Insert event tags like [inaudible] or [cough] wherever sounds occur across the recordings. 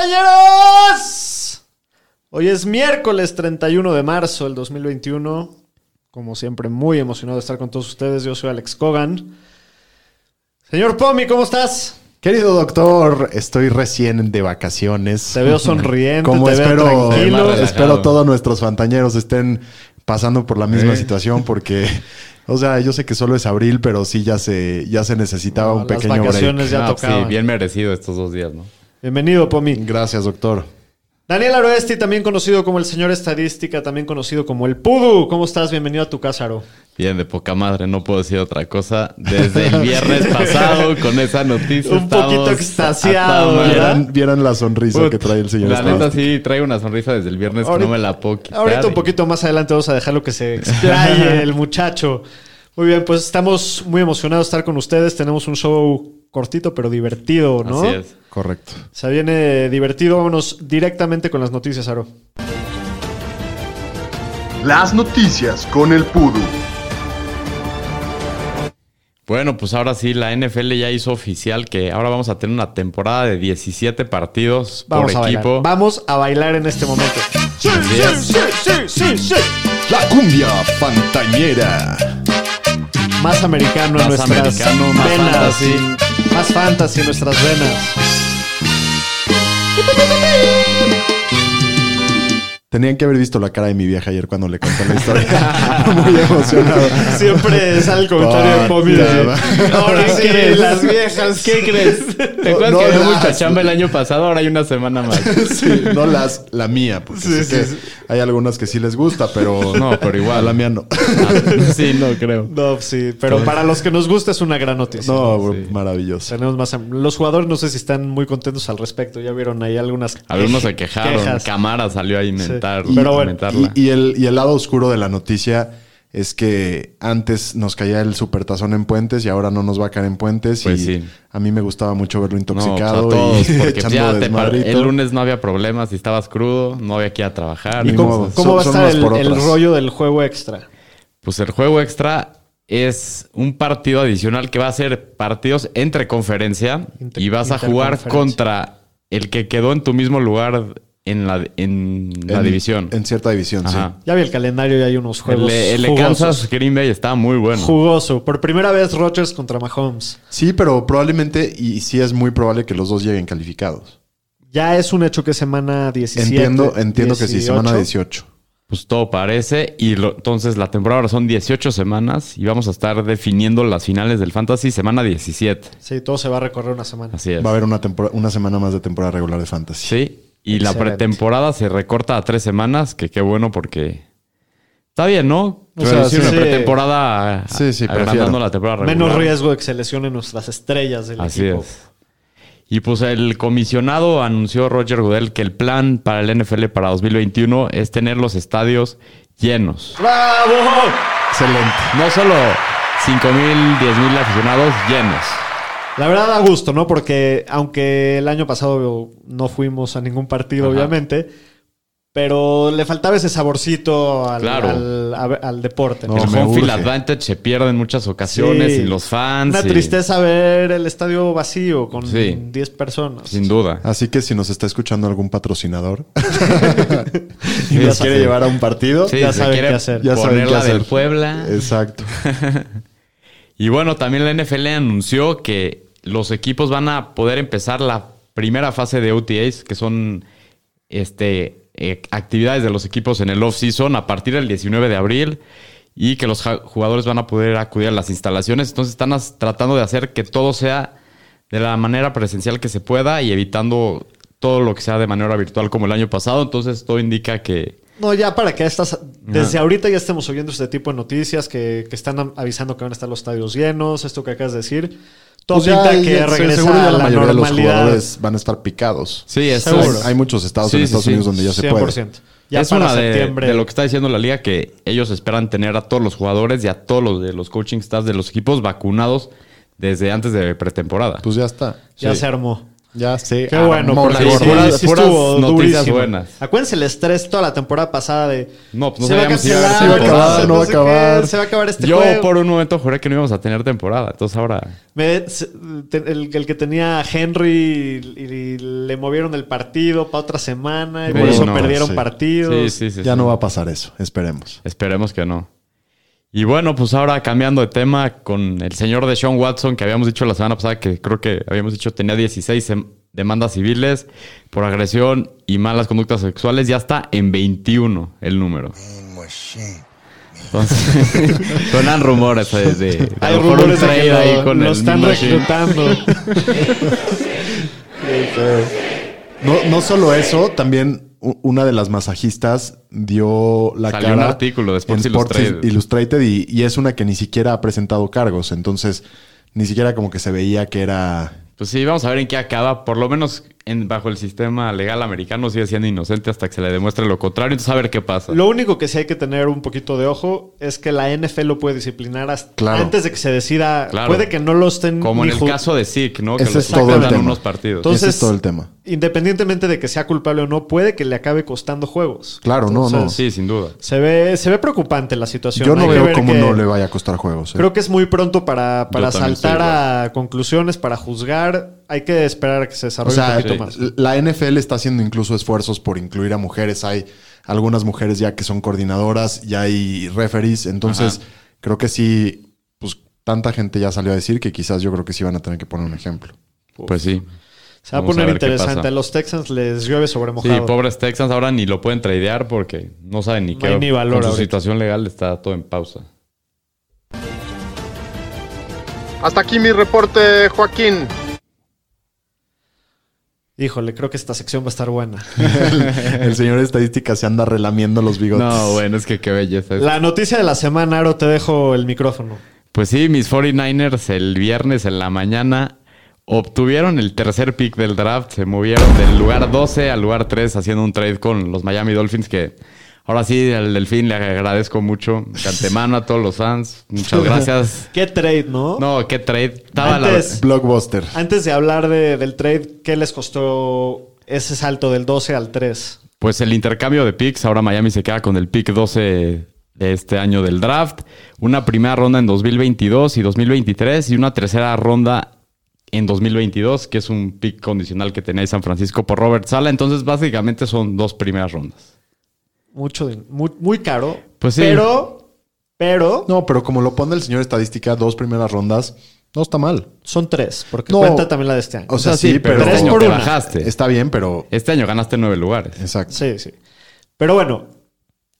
Montañeros! Hoy es miércoles 31 de marzo del 2021. Como siempre, muy emocionado de estar con todos ustedes. Yo soy Alex Cogan. Señor Pomi, ¿cómo estás? Querido doctor, estoy recién de vacaciones. Te veo sonriente, Como te veo espero, tranquilo. espero todos nuestros fantañeros estén pasando por la misma Eh. situación porque, o sea, yo sé que solo es abril, pero sí ya se, ya se necesitaba No, un las pequeño break. vacaciones ya Ah, tocaban. sí, bien merecido estos dos días, ¿no? Bienvenido, Pomi. Gracias, doctor. Daniel Aroesti, también conocido como el señor estadística, también conocido como el Pudu. ¿Cómo estás? Bienvenido a tu casa, Aro. Bien, de poca madre, no puedo decir otra cosa. Desde el viernes [laughs] pasado, con esa noticia. Un poquito extasiado. Vieran, vieran la sonrisa Put, que trae el señor. La neta sí traigo una sonrisa desde el viernes Ahorita- que no me la puedo quitar. Ahorita un poquito más adelante vamos a dejarlo que se explaye [laughs] el muchacho. Muy bien, pues estamos muy emocionados de estar con ustedes. Tenemos un show cortito pero divertido, ¿no? Así es. Correcto. Se viene divertido. Vámonos directamente con las noticias, Aro. Las noticias con el Pudu. Bueno, pues ahora sí, la NFL ya hizo oficial que ahora vamos a tener una temporada de 17 partidos Vamos por a equipo. bailar. Vamos a bailar en este momento. Sí, sí, sí, sí, sí. La cumbia fantañera. Más americano en Más nuestras americano, más venas. fantasy. Más fantasy en nuestras venas. [laughs] Tenían que haber visto la cara de mi vieja ayer cuando le conté la historia. [laughs] Muy emocionado. Siempre sale el comentario de Pomi Ahora sí, las viejas. ¿Qué crees? ¿Te acuerdas No, que las- mucha chamba el año pasado? Ahora hay una semana más. [laughs] Sí, no las, la mía, porque Sí, sí, que sí. hay algunas que sí les gusta, pero No, pero igual. la mía no. Ah, sí, no creo. No, sí, pero para los que nos gusta es una gran noticia. No, Sí. maravilloso. Tenemos más. Los jugadores no sé si están muy contentos al respecto. Ya vieron ahí algunas. Algunos se quej- quejaron. quejas. Cámara salió a inventar. Pero bueno. Y, y el, y el lado oscuro de la noticia es que antes nos caía el supertazón en puentes y ahora no nos va a caer en puentes. Pues y sí. a mí me gustaba mucho verlo No, pues intoxicado a todos, y [laughs] porque echando ya te par- desmadrito. el lunes no había problemas, si estabas crudo, no había que ir a trabajar. Modo. cosas. ¿Cómo Son- va a estar el, rollo del juego extra? Pues el juego extra es un partido adicional que va a ser partidos entre conferencia Inter- y vas a jugar contra el que quedó en tu mismo lugar en la, en la En- división. En cierta división, Ajá. Ya vi el calendario y hay unos El, juegos. de- el de jugosos. Kansas Green Bay está muy bueno. Jugoso. Por primera vez, Rodgers contra Mahomes. sí. Sí, pero probablemente, y sí es muy probable que los dos lleguen calificados. Ya es un hecho que semana 17. entiendo entiendo que sí, semana 18. 18. Pues todo parece. Y lo- entonces la temporada ahora son 18 semanas y vamos a estar definiendo las finales del Fantasy semana 17. Sí, todo se va a recorrer una semana. Así es. Va a haber una, una semana más de temporada regular de Fantasy. Sí. Y la pretemporada se recorta a tres semanas, que qué bueno porque está bien, ¿no? O sea, sí. una pretemporada Sí, sí, agrandando prefiero. la temporada regular. Menos riesgo de que se lesionen nuestras estrellas del Así equipo. es. Y pues el comisionado anunció Roger Goodell que el plan para el NFL para 2021 es tener los estadios llenos. ¡Bravo! Excelente. No solo 5 mil, 10 mil aficionados llenos. La verdad da gusto, ¿no? Porque aunque el año pasado no fuimos a ningún partido, Ajá. obviamente, pero le faltaba ese saborcito al, Claro. al- deporte. ¿no? El me home field advantage se pierde en muchas ocasiones Sí. y los fans. Una y- tristeza ver el estadio vacío con Sí. 10 personas. Sin duda. Así que si nos está escuchando algún patrocinador [laughs] y nos sí. quiere llevar a un partido, Sí, Ya saben qué hacer. Ya saben qué hacer. del Puebla. exacto. [laughs] Y bueno, también la NFL anunció que los equipos van a poder empezar la primera fase de OTAs, que son este, eh, actividades de los equipos en el off-season a partir del 19 de abril y que los jugadores van a poder acudir a las instalaciones. Entonces están tratando de hacer que todo sea de la manera presencial que se pueda y evitando todo lo que sea de manera virtual como el año pasado. Entonces todo indica que No, ya para que estas, desde ahorita ya estemos oyendo este tipo de noticias que, que están avisando que van a estar los estadios llenos, esto que acabas de decir. Todo Pues ya- pinta ya- que se- regresa seguro ya a la, la, mayoría de los normalidad. jugadores van a estar picados. Sí, eso Seguro. es, Hay muchos estados Sí, en Estados sí. Unidos donde ya se 100%. puede. Ya es para una de, septiembre. de lo que está diciendo la liga que ellos esperan tener a todos los jugadores y a todos los de los coaching staffs de los equipos vacunados desde antes de pretemporada. Pues ya está. ya Sí. se armó. Ya se Qué bueno, armó porque sí, sí, gorda. puras- sí puras estuvo noticias durísimo. buenas. Acuérdense el estrés toda la temporada pasada de... No, pues no se va a sabíamos si iba a cancelar, Se va a acabar, no va a sé qué, acabar. se va a acabar este Yo juego. por un momento juré que no íbamos a tener temporada. Entonces ahora... Me- el, el que tenía a Henry y, y le movieron el partido para otra semana y por eso no, perdieron sí. partidos. Sí, sí, sí. Ya sí. no va a pasar eso. Esperemos. Esperemos que no. Y bueno, pues ahora cambiando de tema con el señor de Sean Watson, que habíamos dicho la semana pasada que creo que habíamos dicho tenía 16 em- demandas civiles por agresión y malas conductas sexuales, ya está en 21 el número. Entonces, [laughs] suenan rumores eh, de, de Hay rumores de que ahí lo, con lo el están reclutando. [laughs] No, no solo eso, también una de las masajistas dio la Salió cara un artículo de Sports en Sports Illustrated. Illustrated y, y es una que ni siquiera ha presentado cargos. Entonces, ni siquiera como que se veía que era... Pues sí, vamos a ver en qué acaba. Por lo menos en, bajo el sistema legal americano sigue siendo inocente hasta que se le demuestre lo contrario. Entonces a ver qué pasa. Lo único que sí hay que tener un poquito de ojo es que la NFL lo puede disciplinar hasta Claro. antes de que se decida. Claro. Puede que no lo estén. Como en el caso de Zeke, ¿no? Que Ese es todo el suspendan tema. unos partidos. Entonces- Ese es todo el tema. Independientemente de que sea culpable o no, puede que le acabe costando juegos. Claro, no, no. sí, sin duda. Se ve, se ve preocupante la situación. Yo no Hay veo cómo que- no le vaya a costar juegos. ¿eh? Creo que es muy pronto para, para saltar a conclusiones, para juzgar. Hay que esperar a que se O desarrolle sea, un poquito sí. más. la NFL está haciendo incluso esfuerzos por incluir a mujeres. Hay algunas mujeres ya que son coordinadoras, ya hay referees. Entonces, Ajá. creo que sí, pues tanta gente ya salió a decir que quizás yo creo que sí van a tener que poner un ejemplo. Pues sí. Se va a Vamos a poner interesante. A los Texans les llueve sobre mojado. Sí, pobres Texans ahora ni lo pueden tradear porque no saben ni No qué. ni valor Con su ahorita. situación legal está todo en pausa. Hasta aquí mi reporte, Joaquín. Híjole, creo que esta sección va a estar buena. [laughs] El señor estadística se anda relamiendo los bigotes. No, bueno, es que qué belleza es. La noticia de la semana, Aro, te dejo el micrófono. Pues sí, mis 49ers el viernes en la mañana obtuvieron el tercer pick del draft. Se movieron del lugar 12 al lugar 3 haciendo un trade con los Miami Dolphins que ahora sí, al Delfín le agradezco mucho. De antemano a todos los fans. Muchas gracias. [laughs] Qué trade, ¿no? No, qué trade. Estaba la- Antes- Blockbuster. Antes de hablar de- del trade, ¿qué les costó ese salto del 12 al 3? Pues el intercambio de picks, ahora Miami se queda con el pick 12 de este año del draft, una primera ronda en 2022 y 2023 y una tercera ronda en 2022, que es un pick condicional que tenía San Francisco por Robert Sala. Entonces, básicamente son dos primeras rondas. Mucho, din- muy, muy caro. Pues sí. Pero, pero No, pero como lo pone el señor estadística, dos primeras rondas, no está mal. son tres, porque No. cuenta también la de este año. O sea, sí, pero, Tres este año por te una. bajaste. está bien, pero Este año ganaste nueve lugares. exacto. Sí, sí. Pero bueno,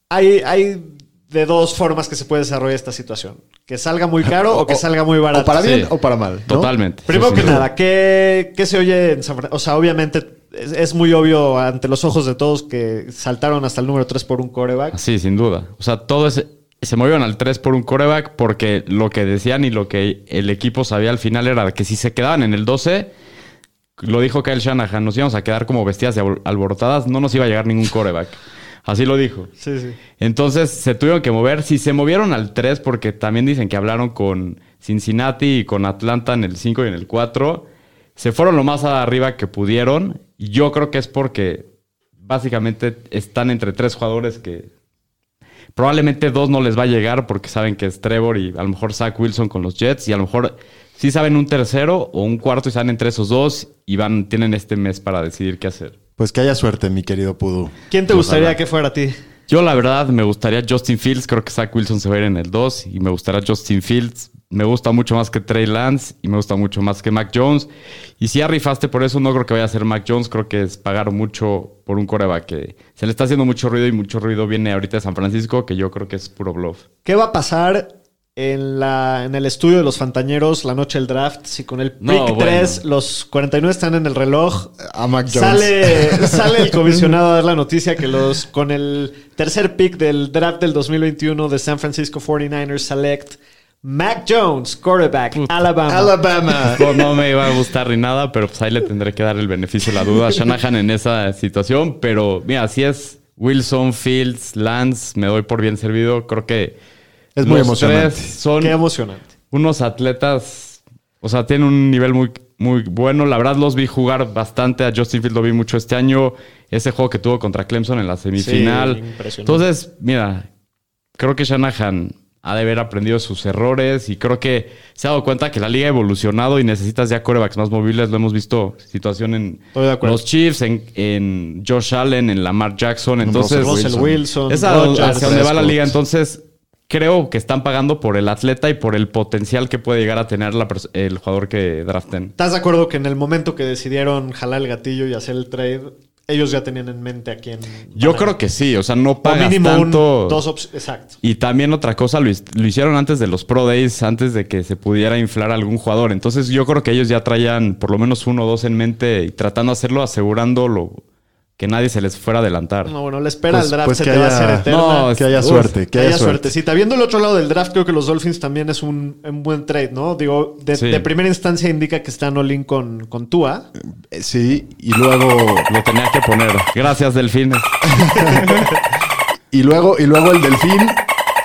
hay, hay de dos formas que se puede desarrollar esta situación. Que salga muy [laughs] caro o que salga muy barato. O para bien Sí. o para mal. ¿no? Totalmente. Primero Sí, que sí. nada, ¿qué, qué se oye en San Francisco? O sea, obviamente es, es muy obvio ante los ojos de todos que saltaron hasta el número 3 por un coreback. Sí, sin duda. O sea, todo ese- se movieron al 3 por un coreback porque lo que decían y lo que el equipo sabía al final era que si se quedaban en el 12, lo dijo Kyle Shanahan, nos íbamos a quedar como bestias de albor- alborotadas, no nos iba a llegar ningún coreback. Así lo dijo. Sí, sí. Entonces se tuvieron que mover. Si se movieron al 3, porque también dicen que hablaron con Cincinnati y con Atlanta en el 5 y en el 4, se fueron lo más arriba que pudieron. Y yo creo que es porque básicamente están entre tres jugadores que probablemente dos no les va a llegar porque saben que es Trevor y a lo mejor Zach Wilson con los Jets. Y a lo mejor sí saben un tercero o un cuarto y están entre esos dos y van, tienen este mes para decidir qué hacer. Pues que haya suerte, mi querido Pudu. ¿Quién te gustaría que fuera a ti? Yo, la verdad, me gustaría Justin Fields. Creo que Zach Wilson se va a ir en el 2 y me gustaría Justin Fields. Me gusta mucho más que Trey Lance y me gusta mucho más que Mac Jones. Y si ya rifaste por eso, no creo que vaya a ser Mac Jones. Creo que es pagar mucho por un coreback que se le está haciendo mucho ruido y mucho ruido viene ahorita de San Francisco, que yo creo que es puro bluff. ¿Qué va a pasar en, la, en el estudio de los Fantañeros la noche del draft. Si con el pick No, 3 bueno. los 49 están en el reloj, A Mac Jones. Sale, [laughs] sale el comisionado a dar la noticia que los con el tercer pick del draft del 2021 de San Francisco 49ers select Mac Jones, quarterback, Alabama. Alabama. No, no me iba a gustar ni nada, pero pues ahí le tendré que dar el beneficio de la duda a Shanahan en esa situación. Pero mira, si es Wilson, Fields, Lance, me doy por bien servido. Creo que Es muy los emocionante. tres son Qué emocionante. unos atletas, o sea, tienen un nivel muy, muy bueno. La verdad los vi jugar bastante. A Justin Fields lo vi mucho este año. Ese juego que tuvo contra Clemson en la semifinal. impresionante. Entonces, mira, creo que Shanahan ha de haber aprendido sus errores y creo que se ha dado cuenta que la liga ha evolucionado y necesitas ya corebacks más móviles. Lo hemos visto situación en los Chiefs, en, en Josh Allen, en Lamar Jackson. Entonces, Russell Wilson, es hacia donde va la liga. Entonces, creo que están pagando por el atleta y por el potencial que puede llegar a tener la el jugador que draften. ¿Estás de acuerdo que en el momento que decidieron jalar el gatillo y hacer el trade, ellos ya tenían en mente a quién? Yo creo que sí, o sea, no o pagas mínimo un- tanto. dos opciones. Exacto. Y también otra cosa, lo, lo hicieron antes de los Pro Days, antes de que se pudiera inflar algún jugador. Entonces yo creo que ellos ya traían por lo menos uno o dos en mente y tratando de hacerlo, asegurándolo que nadie se les fuera a adelantar. No, bueno, la espera Pues- al draft pues se que te va a hacer eterna. No, Que haya Uf, suerte, que Que haya, suerte. suertecita. Viendo el otro lado del draft, creo que los Dolphins también es un, un buen trade, ¿no? Digo, de, Sí. de primera instancia indica que están all-in con, con Tua. Eh, Sí, y luego, Lo tenía que poner. Gracias, Delfines. [laughs] y luego, y luego el delfín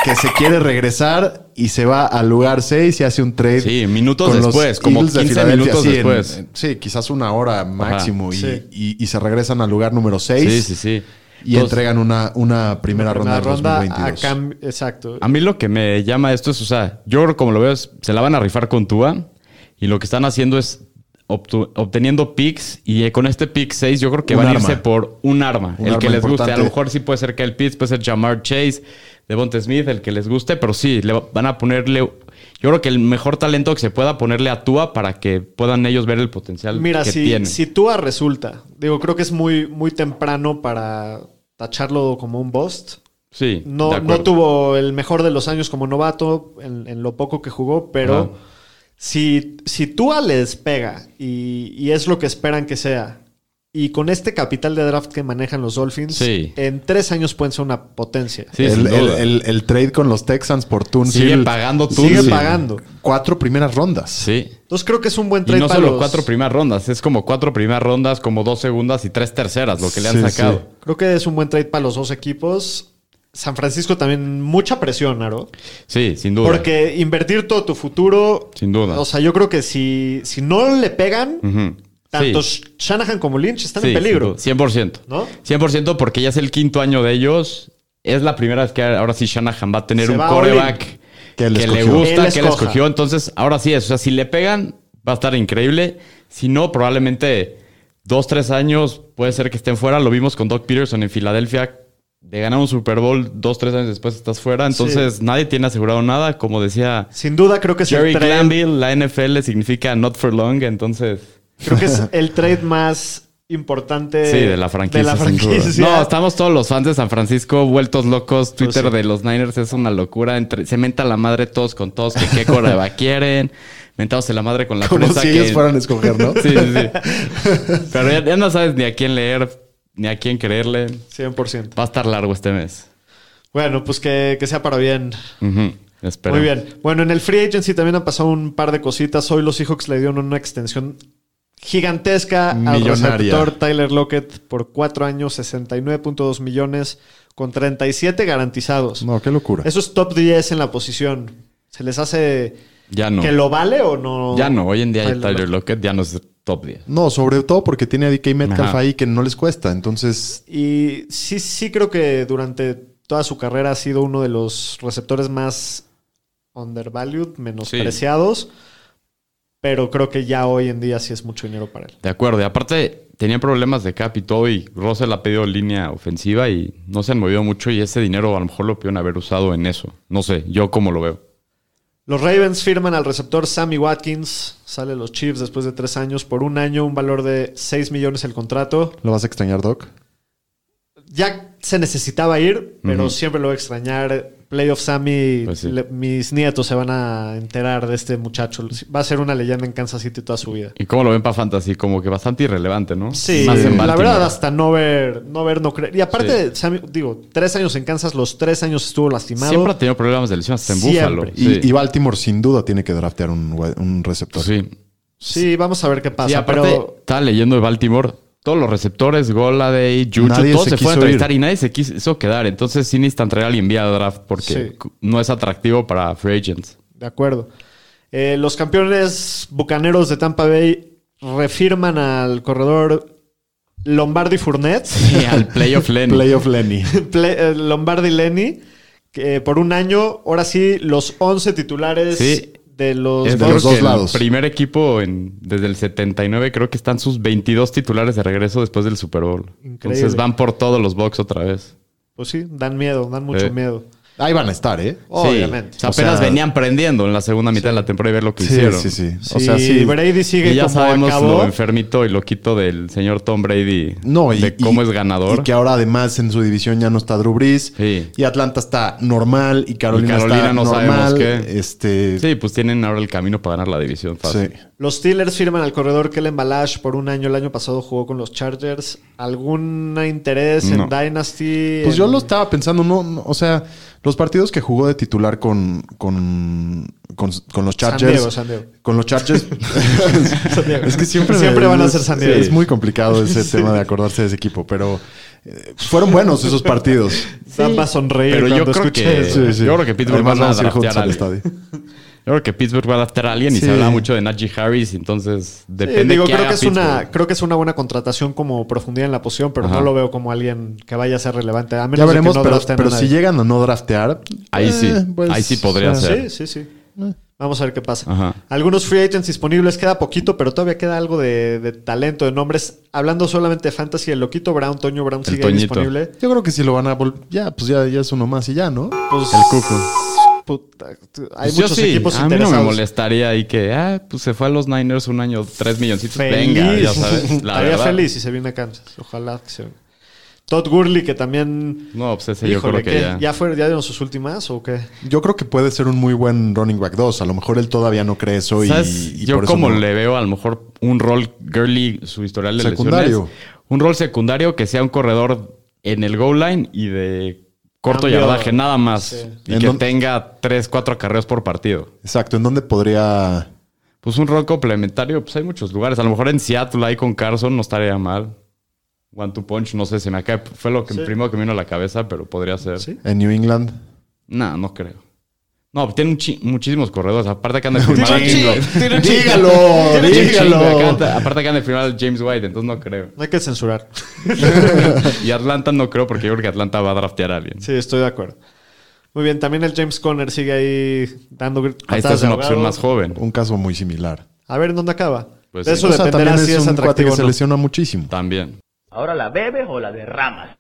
que se quiere regresar y se va al lugar 6 y hace un trade. Sí, minutos con después, como Eagles de 15 Filadelfia. minutos Sí, después. en- sí, quizás una hora máximo. y, Sí. y- y se regresan al lugar número 6. Sí, sí, sí. Y Entonces, entregan una, una primera ronda Primera del ronda a 2022. cambio. Exacto. A mí lo que me llama esto es, o sea, yo creo que como lo veo es, se la van a rifar con Tua y lo que están haciendo es obteniendo picks y eh, con este pick 6 yo creo que Un van a irse por un arma, Un el arma que les guste. A lo mejor sí puede ser Kyle Pitts, puede ser Jamar Chase, Devonta Smith, el que les guste, pero sí, le va- van a ponerle, yo creo que el mejor talento que se pueda ponerle a Tua para que puedan ellos ver el potencial Mira, que si, tiene. si Tua resulta, digo, creo que es muy, muy temprano para tacharlo como un bust. sí, de No, no tuvo el mejor de los años como novato en, en lo poco que jugó, pero si, si Tua les pega y, y es lo que esperan que sea, y con este capital de draft que manejan los Dolphins, Sí. en tres años pueden ser una potencia. Sí, el, sin el- duda. el- el trade con los Texans por Tunsil. Sigue pagando Sigue Tunsil. pagando. Cuatro primeras rondas. Sí. Entonces creo que es un buen Y trade no para solo los- cuatro primeras rondas, es como cuatro primeras rondas, como dos segundas y tres terceras, lo que le han Sí, sacado. sí. Creo que es un buen trade para los dos equipos. San Francisco también mucha presión, Aro. Sí, sin duda. Porque invertir todo tu futuro. Sin duda. O sea, yo creo que si, si no le pegan. Tanto Sí. Shanahan como Lynch están Sí, en peligro. sin duda. 100%. ¿No? 100% porque ya es el quinto año de ellos. Es la primera vez que ahora sí Shanahan va a tener Se un coreback que, él le gusta, que él escoja. escogió. Entonces, ahora sí es. O sea, si le pegan, va a estar increíble. Si no, probablemente dos, tres años puede ser que estén fuera. Lo vimos con Doc Peterson en Filadelfia. De ganar un Super Bowl, dos, tres años después estás fuera. Entonces, nadie tiene asegurado nada. Como decía Sin duda creo que es Jerry. Glanville, la NFL significa not for long. Entonces, Creo que es [laughs] el trade más importante Sí, de la franquicia. de la franquicia. No, estamos todos los fans de San Francisco vueltos locos. Twitter Pues sí. de los Niners es una locura. Entre, se menta la madre todos con todos que qué coreback [laughs] quieren. Mentados en la madre con la Como prensa si que... ellos fueran a escoger, ¿no? [laughs] Sí, sí, sí. Pero ya, ya no sabes ni a quién leer, ni a quién creerle. 100%. Va a estar largo este mes. Bueno, pues que, que sea para bien. Espero. Muy bien. Bueno, en el free agency también han pasado un par de cositas. Hoy los Seahawks le dieron una extensión gigantesca al Millonaria. receptor Tyler Lockett por cuatro años, 69.2 millones, con 37 garantizados. No, qué locura. Eso es top 10 en la posición. ¿Se les hace Ya no. que lo vale o no? Ya no. Hoy en día Tyler Tyler Lockett. Ya no es top 10. No, sobre todo porque tiene a DK Metcalf Ajá. ahí que no les cuesta. Entonces, Y sí, sí creo que durante toda su carrera ha sido uno de los receptores más undervalued, menospreciados. Pero creo que ya hoy en día sí es mucho dinero para él. De acuerdo. Y aparte, tenían problemas de cap y todo. Y Russell ha pedido línea ofensiva y no se han movido mucho. Y ese dinero a lo mejor lo pudieron haber usado en eso. No sé, yo cómo lo veo. Los Ravens firman al receptor Sammy Watkins. Sale los Chiefs después de tres años por un año, un valor de 6 millones el contrato. ¿lo vas a extrañar, Doc? Ya se necesitaba ir, pero siempre lo voy a extrañar. Playoff Sammy, Pues sí. le- mis nietos se van a enterar de este muchacho. Va a ser una leyenda en Kansas City toda su vida. ¿Y cómo lo ven para Fantasy? Como que bastante irrelevante, ¿no? Sí, Más en la verdad, hasta no ver, no ver, no creer. Y aparte, Sammy, digo, tres años en Kansas, los tres años estuvo lastimado. Siempre ha tenido problemas de lesión hasta en Siempre. Buffalo. Y, Sí. y Baltimore sin duda tiene que draftear un, un receptor. Sí. Sí, vamos a ver qué pasa. Sí, aparte, pero estaba leyendo de Baltimore. Todos los receptores, Goladay, Juju, Nadie todos se se, fueron a entrevistar ir. y nadie se quiso quedar. Entonces sí necesitan traer a alguien vía draft porque Sí. no es atractivo para free agents. De acuerdo. Eh, los campeones bucaneros de Tampa Bay refirman al corredor Lombardi Fournette, [laughs] Y al playoff Lenny. Playoff Lenny. [laughs] Ple- eh, Lombardi Lenny, que por un año, ahora sí, los 11 titulares Sí. De los, Es de creo los Bucks. dos que lados. El primer equipo en- desde el 79 creo que están sus 22 titulares de regreso después del Super Bowl. Increíble. Entonces van por todos los Bucks otra vez. Pues sí, dan miedo, dan mucho Sí. miedo. Ahí van a estar, ¿eh? Obviamente. Sí. O sea, O sea- apenas venían prendiendo en la segunda mitad de la temporada y ver lo que Sí, hicieron. sí, sí. Si O sea, sí. Brady sigue Y ya como sabemos acabó, lo enfermito y loquito del señor Tom Brady. No, y, de cómo y- es ganador. Y que ahora además en su división ya no está Drew Brees. Sí. Y Atlanta está normal. Y Carolina, Y Carolina está no sabemos qué. Este, Sí, pues tienen ahora el camino para ganar la división fácil. sí. Los Steelers firman al corredor Kellen Balash por un año. El año pasado jugó con los Chargers. ¿Algún interés No. en Dynasty? Pues yo lo estaba pensando, no, no, o sea, los partidos que jugó de titular con, con, con, con los San Chargers. Diego, San Diego. Con los Chargers. [laughs] San Diego. es que siempre, Siempre me- van a ser San Diego. Es muy complicado ese [laughs] tema de acordarse de ese equipo, pero eh, fueron buenos esos partidos. Dan va a sonreír Pero yo cuando creo escuche que- eso. Sí, Yo creo que Pittsburgh van a a al estadio. Yo creo que Pittsburgh va a adaptar a alguien y Sí. se habla mucho de Najee Harris, entonces Sí, depende digo, qué creo haga que, es una, creo que es una buena contratación como profundidad en la posición, pero Ajá. no lo veo como alguien que vaya a ser relevante. A menos Ya de que veremos, no pero, si llegan a no draftear. Ahí eh, sí, pues, ahí sí podría o sea, ser. Sí, sí, sí. Vamos a ver qué pasa. Ajá. Algunos free agents disponibles, queda poquito, pero todavía queda algo de, de talento, de nombres. Hablando solamente de fantasy, el loquito Brown, Toño Brown El sigue Toñito. disponible. Yo creo que si lo van a volver. Ya, pues ya, ya es uno más y ya, ¿no? Pues, El Cuco. Puta, hay Pues yo muchos sí, equipos a mí no me molestaría ahí que, ah, pues se fue a los Niners un año, tres milloncitos. Feliz. Venga, ya sabes. La [laughs] Estaría verdad. feliz si se viene a Kansas. Ojalá que se venga. Todd Gurley, que también. No, pues ese yo Híjole, creo que ¿qué? ya. fue, ya dieron sus últimas o qué? Yo creo que puede ser un muy buen running back 2. A lo mejor él todavía no cree eso y, ¿Sabes? y yo por eso como no. le veo a lo mejor un rol Gurley, su historial de Secundario. lesiones. Un rol secundario que sea un corredor en el goal line y de corto Cambio. yardaje, nada más. Sí. Y ¿En que dónde- tenga tres, cuatro acarreos por partido. Exacto, ¿en dónde podría...? Pues un rol complementario, pues hay muchos lugares. A lo mejor en Seattle ahí con Carson no estaría mal. One two punch, no sé, se me acaba. Fue lo que Sí. primero que me vino a la cabeza, pero podría ser. Sí. En New England. No, no creo. No, tiene un chi- muchísimos corredores. Aparte que han de firmar a James. White. Dígalo, dígalo. Acá- Aparte que han de firmar a James White, entonces no creo. No hay que censurar. [laughs] Y Atlanta no creo porque yo creo que Atlanta va a draftear a alguien. Sí, estoy de acuerdo. Muy bien, también el James Conner sigue ahí dando Ahí está es una opción más joven. Un caso muy similar. A ver en dónde acaba. Pues de sí. eso O sea, dependerá también si es es un cuate atractivo que o se lesiona muchísimo. También. ¿Ahora la bebes o la derramas?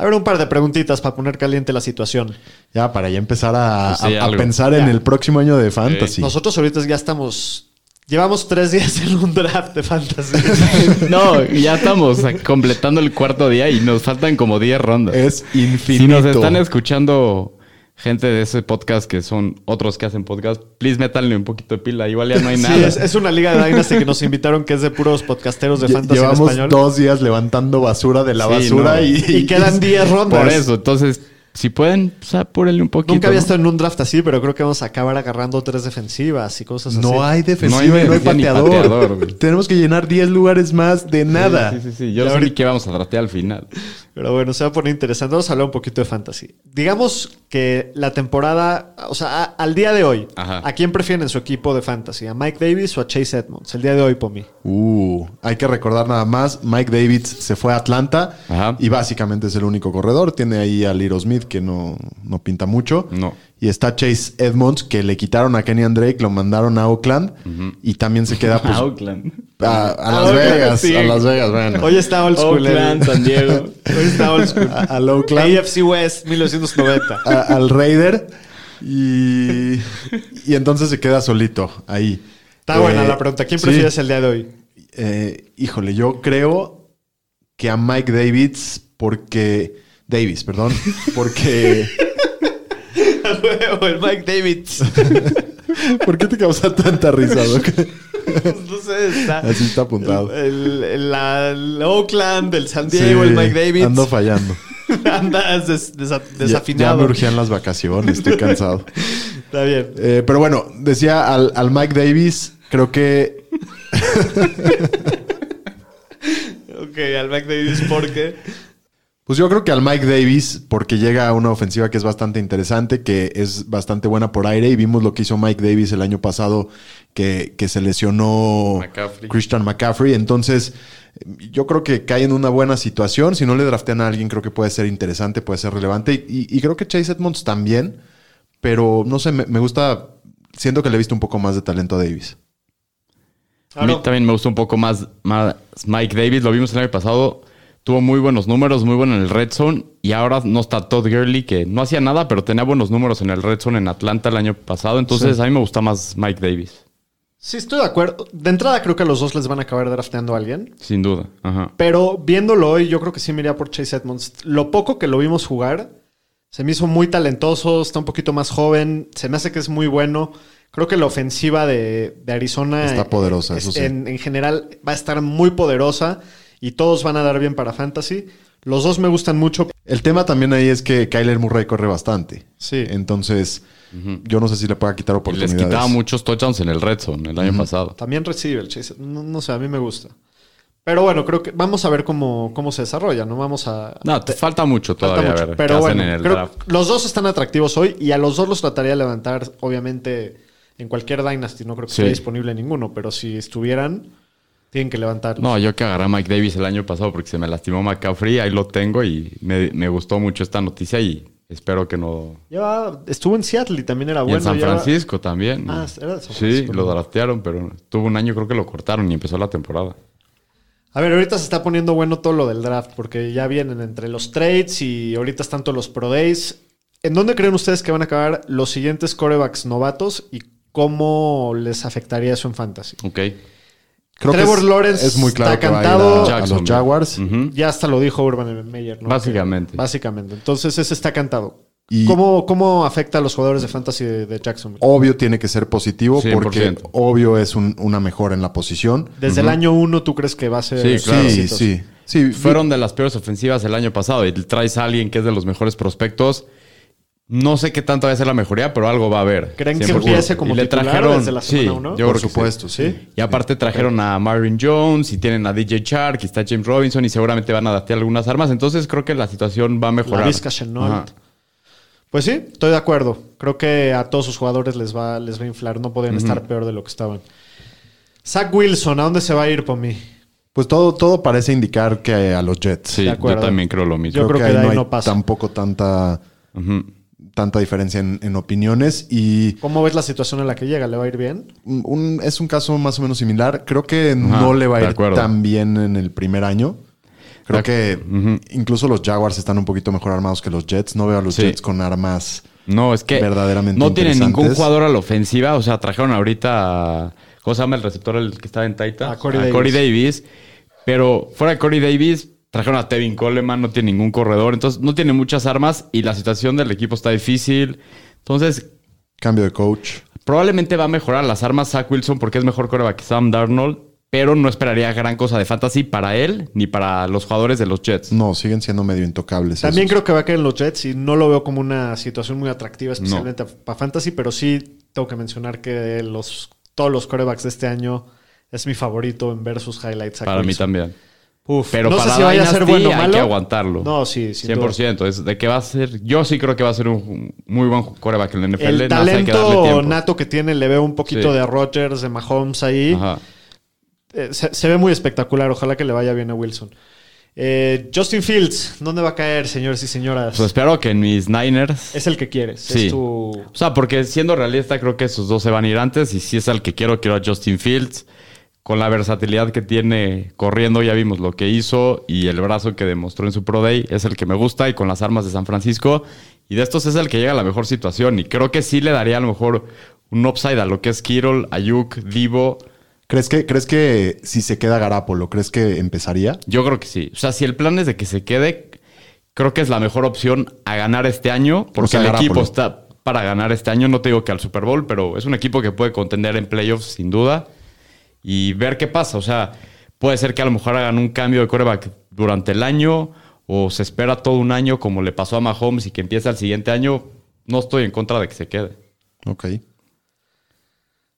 A ver, un par de preguntitas para poner caliente la situación. Ya, para ya empezar a, Pues sí, a- a algo. pensar en el próximo año de Fantasy. Nosotros ahorita ya estamos. Llevamos tres días en un draft de fantasy. [laughs] No, ya estamos completando el cuarto día y nos faltan como 10 rondas. Es infinito. Si nos están escuchando gente de ese podcast que son otros que hacen podcast, please métanle un poquito de pila. Igual ya no hay Sí, nada. es, es una liga de Dynasty que nos invitaron que es de puros podcasteros de Lle- fantasy en Llevamos español. dos días levantando basura de la Sí, basura no. y, Y quedan [laughs] 10 rondas. Por eso, entonces, si pueden, pues apúrenle un poquito. Nunca había ¿no? estado en un draft así, pero creo que vamos a acabar agarrando tres defensivas y cosas así. No hay defensiva, No no hay pateador. Tenemos que llenar 10 lugares más de nada. Sí, sí, sí. Yo no sé ahorita- ni qué vamos a draftear al final. Pero bueno, se va a poner interesante. Vamos a hablar un poquito de fantasy. Digamos que la temporada, o sea, a- al día de hoy, Ajá. ¿a quién prefieren en su equipo de fantasy? ¿A Mike Davis o a Chase Edmonds? El día de hoy, Pomi. Uh, hay que recordar nada más, Mike Davids se fue a Atlanta Ajá. y básicamente es el único corredor. Tiene ahí a Liro Smith que no, no pinta mucho. No. Y está Chase Edmonds que le quitaron a Kenny Drake, lo mandaron a Oakland y también se queda [laughs] pues, A Oakland. a, Las Oakland, Vegas. sí. A Las Vegas, bueno. Hoy está old school. Oakland, el- San Diego. [laughs] Hoy está old school. A- al Oakland. AFC West 1990. a- al Raider y, y entonces se queda solito ahí. Está Eh, buena la pregunta. ¿Quién sí. prefieres el día de hoy? Eh, híjole, yo creo que a Mike Davids porque... Davis, perdón. Porque... [laughs] [laughs] el Mike Davis. [laughs] ¿Por qué te causa tanta risa, Doc? [laughs] no sé, está. Así está apuntado. El, el- la- el Oakland, el San Diego, el Mike Davis. Ando fallando. Andas des- desa- Ya- Ya, desafinado. me urgían las vacaciones, estoy cansado. Está bien. Eh, pero bueno, decía al, al Mike Davis, creo que Ok, al Mike Davis, ¿por qué? Pues yo creo que al Mike Davis, porque llega a una ofensiva que es bastante interesante, que es bastante buena por aire, y vimos lo que hizo Mike Davis el año pasado, que, que se lesionó McCaffrey. Christian McCaffrey. Entonces, yo creo que cae en una buena situación. Si no le draftean a alguien, creo que puede ser interesante, puede ser relevante. Y, y creo que Chase Edmonds también, pero no sé, me, me gusta, siento que le he visto un poco más de talento a Davis. A mí también me gustó un poco más, más Mike Davis. Lo vimos el año pasado. Tuvo muy buenos números, muy bueno en el Red Zone. Y ahora no está Todd Gurley, que no hacía nada, pero tenía buenos números en el Red Zone en Atlanta el año pasado. Entonces a mí me gusta más Mike Davis. Sí, estoy de acuerdo. De entrada creo que a los dos les van a acabar drafteando a alguien. Sin duda. Ajá. Pero viéndolo hoy, yo creo que sí me iría por Chase Edmonds. Lo poco que lo vimos jugar, se me hizo muy talentoso, está un poquito más joven, se me hace que es muy bueno. Creo que la ofensiva de, de Arizona Está poderosa, es- eso sí. en, en general va a estar muy poderosa y todos van a dar bien para fantasy. Los dos me gustan mucho. El tema también ahí es que Kyler Murray corre bastante. Sí. Entonces, yo no sé si le pueda quitar Y les oportunidades. quitaba muchos touchdowns en el Red Zone el año pasado. También recibe el Chase. No, no sé, a mí me gusta. Pero bueno, creo que vamos a ver cómo, cómo se desarrolla, ¿no? Vamos a... No, te falta mucho Falta todavía mucho. a ver Pero qué bueno, hacen en el creo draft. que los dos están atractivos hoy y a los dos los trataría de levantar, obviamente, en cualquier Dynasty. No creo que Sí. esté disponible ninguno, pero si estuvieran, tienen que levantarlos. No, yo que agarré a Mike Davis el año pasado porque se me lastimó McCaffrey, ahí lo tengo y me, me gustó mucho esta noticia y espero que no... Lleva- estuvo en Seattle y también era y bueno. en San Francisco también. Ah, era de San Sí, Francisco, lo ¿no? draftearon, pero tuvo un año creo que lo cortaron y empezó la temporada. A ver, ahorita se está poniendo bueno todo lo del draft porque ya vienen entre los trades y ahorita están todos los Pro Days. ¿En dónde creen ustedes que van a acabar los siguientes corebacks novatos y cómo les afectaría eso en fantasy? Ok. Creo Trevor que es, Lawrence es muy claro está que va a ir cantado. a- a, los. Jaguars. Ya hasta lo dijo Urban Meyer, ¿no? Básicamente. Que- básicamente. Entonces ese está cantado. Y- ¿Cómo, ¿Cómo afecta a los jugadores de fantasy de, de Jacksonville? Obvio tiene que ser positivo 100%. porque obvio es un- una mejora en la posición. Desde el año uno, ¿tú crees que va a ser? Sí, claro. Sí, sí. Sí, Fueron de las peores ofensivas el año pasado y traes a alguien que es de los mejores prospectos. No sé qué tanto va a ser la mejoría, pero algo va a haber. ¿Creen que 100%. empiece como Y le titular trajeron, desde la semana sí, uno? yo por creo que supuesto, sí. sí. Y aparte trajeron a Marvin Jones y tienen a DJ Chark y está James Robinson y seguramente van a adaptar algunas armas. Entonces creo que la situación va a mejorar. La. Pues sí, estoy de acuerdo. Creo que a todos sus jugadores les va, les va a inflar. No podrían estar peor de lo que estaban. Zach Wilson, ¿a dónde se va a ir por mí? Pues todo, todo parece indicar que a los Jets. Sí, De yo también creo lo mismo. Yo creo que de ahí no hay no pasa. tampoco tanta, Ujú. Tanta diferencia en, en opiniones. Y ¿Cómo ves la situación en la que llega? ¿Le va a ir bien? un- es un caso más o menos similar. Creo que no le va a ir acuerdo. tan bien en el primer año. Creo que incluso los Jaguars están un poquito mejor armados que los Jets. No veo a los Sí. Jets con armas. No, es que verdaderamente no tienen ningún jugador a la ofensiva. O sea, trajeron ahorita. a- ¿Cómo se llama el receptor el que estaba en Titan? A Corey Davis. Davis. Pero fuera de Corey Davis, trajeron a Tevin Coleman, no tiene ningún corredor. Entonces, no tiene muchas armas y la situación del equipo está difícil. Entonces, Cambio de coach. probablemente va a mejorar las armas Zach Wilson porque es mejor coreback que Sam Darnold. Pero no esperaría gran cosa de fantasy para él ni para los jugadores de los Jets. No, siguen siendo medio intocables. También esos. creo que va a caer en los Jets y no lo veo como una situación muy atractiva, especialmente para fantasy, pero sí tengo que mencionar que los, todos los corebacks de este año es mi favorito en ver sus highlights. Zach Para mí también. Uf, Pero no para sé si vaya a ser bueno o hay que aguantarlo. No, sí, sin duda. 100%. Es de que va a ser. Yo sí creo que va a ser un muy buen coreback en la NFL. El más hay que talento nato que tiene, le veo un poquito Sí. de Rodgers, de Mahomes ahí. Ajá. Eh, se, se ve muy espectacular. Ojalá que le vaya bien a Wilson. Eh, Justin Fields, ¿dónde va a caer, señores y señoras? Pues espero que en mis Niners. es el que quieres. Sí. Es tu... O sea, porque siendo realista, creo que esos dos se van a ir antes. Y si es el que quiero, quiero a Justin Fields. Con la versatilidad que tiene corriendo, ya vimos lo que hizo. Y el brazo que demostró en su Pro Day es el que me gusta. Y con las armas de San Francisco. Y de estos es el que llega a la mejor situación. Y creo que sí le daría a lo mejor un upside a lo que es Kittle, Ayuk, Divo. ¿Crees que, ¿Crees que si se queda Garapolo, crees que empezaría? Yo creo que sí. O sea, si el plan es de que se quede, creo que es la mejor opción a ganar este año, porque O sea, el equipo está. para ganar este año. No te digo que al Super Bowl, pero es un equipo que puede contender en playoffs sin duda y ver qué pasa. O sea, puede ser que a lo mejor hagan un cambio de quarterback durante el año o se espera todo un año como le pasó a Mahomes y que empiece el siguiente año. No estoy en contra de que se quede. Ok.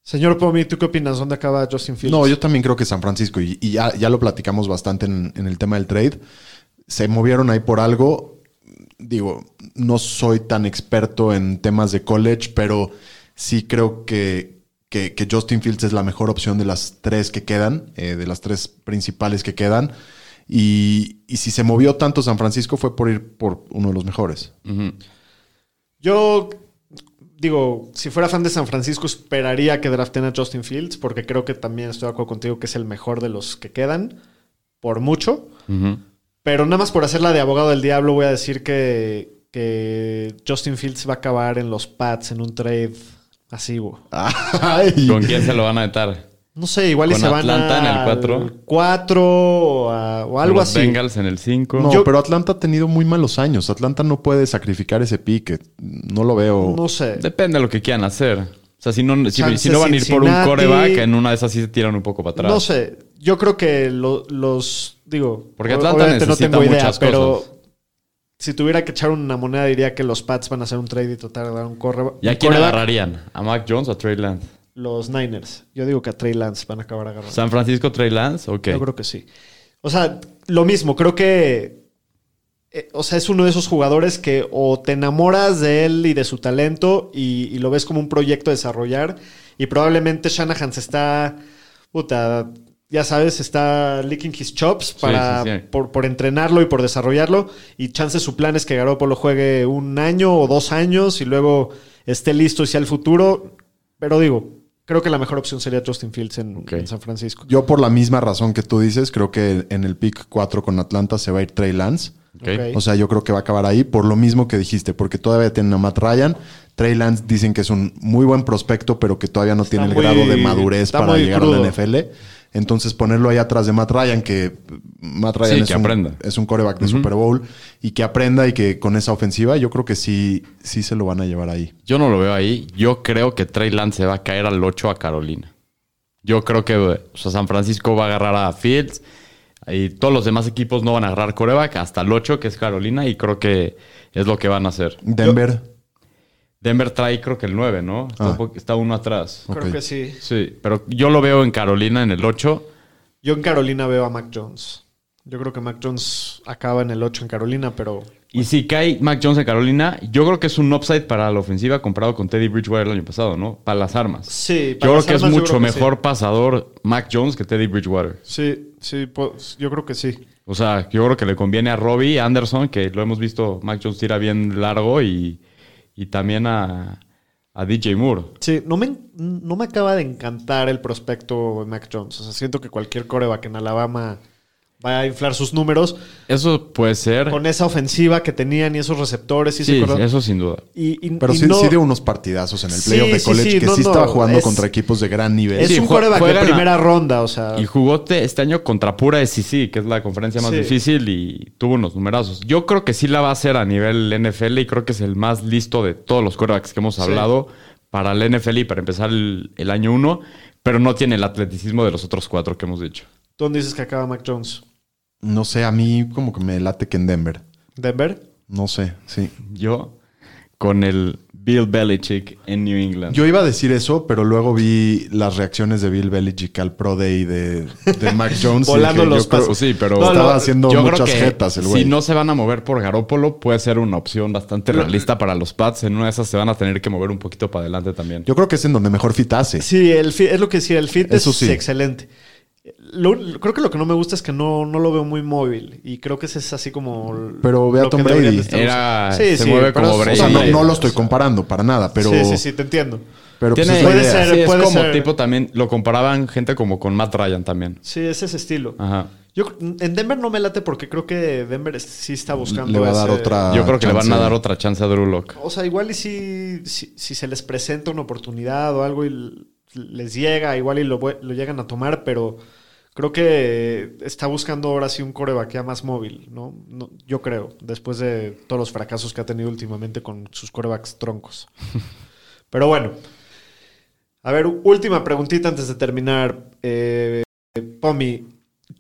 Señor Pomi, ¿tú qué opinas? ¿Dónde acaba Justin Fields? No, yo también creo que San Francisco, y, y ya, ya lo platicamos bastante en, en el tema del trade, se movieron ahí por algo. Digo, no soy tan experto en temas de college, pero sí creo que, que- que Justin Fields es la mejor opción de las tres que quedan, eh, de las tres principales que quedan. Y, y si se movió tanto San Francisco fue por ir por uno de los mejores. Yo digo, si fuera fan de San Francisco, esperaría que draften a Justin Fields, porque creo que también estoy de acuerdo contigo que es el mejor de los que quedan, por mucho. Pero nada más por hacerla de abogado del diablo, voy a decir que, que Justin Fields va a acabar en los Pats en un trade así, güey. ¿Con quién se lo van a meter? No sé, igual y ¿Con se van Atlanta en el al cuatro? 4 o, a- o algo Los así. Bengals en el 5. No, Yo- pero Atlanta ha tenido muy malos años. Atlanta no puede sacrificar ese pique. No lo veo. No sé. Depende de lo que quieran hacer. O sea, si no, si, Chance si no van a ir por un Cincinnati. coreback, en una de esas sí se tiran un poco para atrás. No sé, yo creo que lo- los, digo, Porque o- Atlanta obviamente no necesita tengo idea, muchas pero cosas. Si tuviera que echar una moneda diría que los Pats van a hacer un trade y tratar de dar un corre. ¿Y a quién quarterback. agarrarían? ¿A Mac Jones o a Trey Lance? Los Niners. Yo digo que a Trey Lance van a acabar agarrando. ¿San Francisco Trey Lance? Ok. Yo creo que sí. O sea, lo mismo, creo que. eh, o sea, es uno de esos jugadores que o te enamoras de él y de su talento y, y lo ves como un proyecto a desarrollar. Y probablemente Shanahan se está. Puta. Ya sabes, está licking his chops para, sí, sí. Por, por entrenarlo y por desarrollarlo. Y chance su plan es que Garoppolo juegue un año o dos años y luego esté listo hacia el futuro. Pero digo, creo que la mejor opción sería Justin Fields en, San Francisco. Yo, por la misma razón que tú dices, creo que en el pick 4 con Atlanta se va a ir Trey Lance. O sea, yo creo que va a acabar ahí por lo mismo que dijiste, porque todavía tienen a Matt Ryan. Trey Lance dicen que es un muy buen prospecto, pero que todavía no tiene el grado de madurez para llegar crudo. a la NFL. Entonces, ponerlo ahí atrás de Matt Ryan, que Matt Ryan Sí, es, que un, aprenda. es un coreback de Super Bowl y que aprenda y que con esa ofensiva, yo creo que sí, sí se lo van a llevar ahí. Yo no lo veo ahí. Yo creo que Trey Lance se va a caer al 8 a Carolina. Yo creo que o sea, San Francisco va a agarrar a Fields y todos los demás equipos no van a agarrar coreback hasta el 8, que es Carolina, y creo que es lo que van a hacer. Denver. Denver trae creo que el 9, ¿no? Está, Ah. está uno atrás. Creo que sí. Sí, pero yo lo veo en Carolina en el 8. Yo en Carolina veo a Mac Jones. Yo creo que Mac Jones acaba en el 8 en Carolina, pero Y si cae Mac Jones en Carolina, yo creo que es un upside para la ofensiva comparado con Teddy Bridgewater el año pasado, ¿no? Para las armas. sí. Yo para creo las que es armas, yo mucho creo que mejor pasador Mac Jones que Teddy Bridgewater. Sí, sí, sí, pues, yo creo que sí. O sea, yo creo que le conviene a Robbie Anderson, que lo hemos visto, Mac Jones tira bien largo, y, y también a, a DJ Moore. Sí, no me, no me acaba de encantar el prospecto de Mac Jones. O sea, siento que cualquier coreback en Alabama va a inflar sus números Eso puede ser. con esa ofensiva que tenían y esos receptores. Y, Sí, eso sin duda. Y- y- Pero y sí, no- sí dio unos partidazos en el Sí, playoff de college sí, que no, sí no, estaba jugando es- contra equipos de gran nivel. es Sí, un coreback de primera ronda, o sea. Y jugó te- este año contra pura SEC, que es la conferencia más Sí. difícil, y tuvo unos numerazos. Yo creo que sí la va a hacer a nivel NFL y creo que es el más listo de todos los quarterbacks que hemos hablado para el NFL y para empezar el, el año uno, pero no tiene el atleticismo de los otros cuatro que hemos dicho. ¿Tú dónde dices que acaba Mac Jones? No sé, a mí como que me late que en Denver. ¿Denver? No sé, sí. Yo con el Bill Belichick en New England. Yo iba a decir eso, pero luego vi las reacciones de Bill Belichick al Pro Day de, de Mac [laughs] Jones. y Volando los yo creo- pasos. sí, pero No, estaba lo- haciendo muchas jetas el güey. Si no se van a mover por Garópolo, puede ser una opción bastante realista para los Pats. En una de esas se van a tener que mover un poquito para adelante también. Yo creo que es en donde mejor fit hace. Sí, el fit- es lo que decía, el fit Eso es sí. excelente. Lo- creo que lo que no me gusta es que no, no lo veo muy móvil. Y creo que ese es así como. Pero ve a Tom Brady. Era-. Sí, se sí, mueve como es- O sea, no, Brady. no lo estoy comparando para nada, pero, Sí, sí, sí, te entiendo. pero pues Tiene- Puede ser. Sí, es puede como ser. tipo también, lo comparaban gente como con Matt Ryan también. Sí, es ese estilo. Ajá. Yo en Denver no me late porque creo que Denver sí está buscando. Le va a dar ese- otra- Yo creo que le van a chance. dar otra chance a Drew Lock. O sea, igual y si, si, si se les presenta una oportunidad o algo y les llega, igual y lo, llegan a tomar, pero Creo que está buscando ahora sí un coreback ya más móvil, ¿no? No, Yo creo, después de todos los fracasos que ha tenido últimamente con sus corebacks troncos. [laughs] Pero bueno. A ver, última preguntita antes de terminar. Eh, Pomi,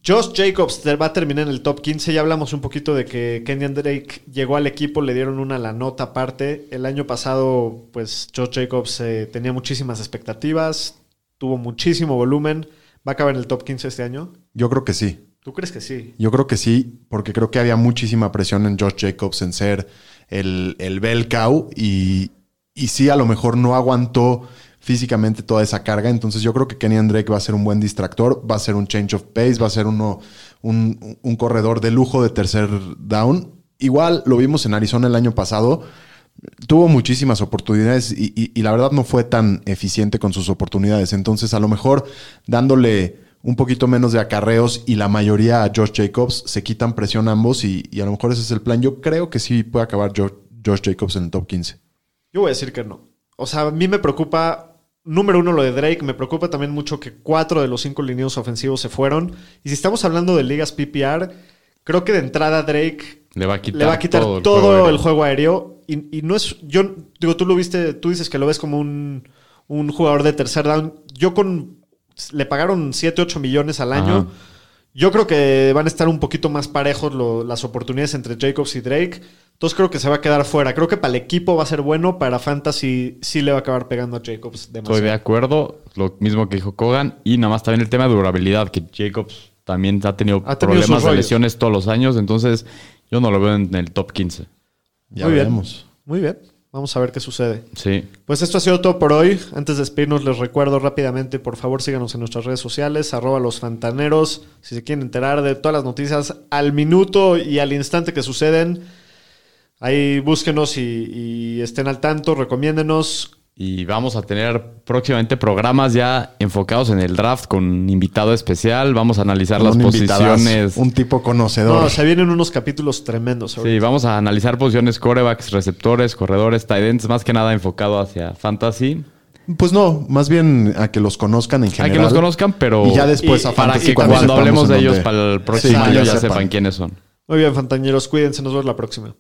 Josh Jacobs va a terminar en el top 15. Ya hablamos un poquito de que Kenyan Drake llegó al equipo, le dieron una la nota aparte. El año pasado, pues Josh Jacobs eh, tenía muchísimas expectativas, tuvo muchísimo volumen. ¿Va a acabar en el top 15 este año? Yo creo que sí. ¿Tú crees que sí? Yo creo que sí, porque creo que había muchísima presión en Josh Jacobs en ser el, el bell cow y, y sí, a lo mejor no aguantó físicamente toda esa carga. Entonces yo creo que Kenny Drake va a ser un buen distractor, va a ser un change of pace, va a ser uno, un, un corredor de lujo de tercer down. Igual lo vimos en Arizona el año pasado. Tuvo muchísimas oportunidades y, la verdad no fue tan eficiente con sus oportunidades. Entonces a lo mejor dándole un poquito menos de acarreos y la mayoría a Josh Jacobs se quitan presión ambos y, a lo mejor ese es el plan. Yo creo que sí puede acabar Jo- Josh Jacobs en el top 15. Yo voy a decir que no. O sea, a mí me preocupa, número uno, lo de Drake. Me preocupa también mucho que cuatro de los cinco lineos ofensivos se fueron. Y si estamos hablando de ligas PPR, creo que de entrada Drake Le va a quitar, le va a quitar todo, el aéreo. juego aéreo. Y, y no es. Yo digo, tú lo viste, tú dices que lo ves como un, un jugador de tercer down. Yo con. Le pagaron 7, 8 millones al año. Ajá. Yo creo que van a estar un poquito más parejos lo- las oportunidades entre Jacobs y Drake. Entonces creo que se va a quedar fuera. Creo que para el equipo va a ser bueno. Para Fantasy sí le va a acabar pegando a Jacobs demasiado. Estoy de acuerdo, lo mismo que dijo Kogan. Y nada más también el tema de durabilidad, que Jacobs también ha tenido, Ha tenido sus problemas de lesiones todos los años. Entonces, yo no lo veo en el top 15. Ya Muy bien. veremos. Muy bien. Vamos a ver qué sucede. Sí. Pues esto ha sido todo por hoy. Antes de despedirnos, les recuerdo rápidamente, por favor, síganos en nuestras redes sociales, arroba los fantaneros. Si se quieren enterar de todas las noticias al minuto y al instante que suceden, ahí búsquenos y, y estén al tanto, recomiéndenos. Y vamos a tener próximamente programas ya enfocados en el draft con invitado especial. Vamos a analizar las Un invitadazo, posiciones. Un tipo conocedor. No, se vienen unos capítulos tremendos. Sí, ahorita. vamos a analizar posiciones corebacks, receptores, corredores, tight ends, más que nada enfocado hacia fantasy. Pues no, más bien a que los conozcan en general. que los conozcan, pero Y ya después Y- a para que cuando hablemos de ellos dónde- para el próximo Sí, año ya ya sepan. sepan quiénes son. Muy bien, fantañeros, cuídense, nos vemos la próxima.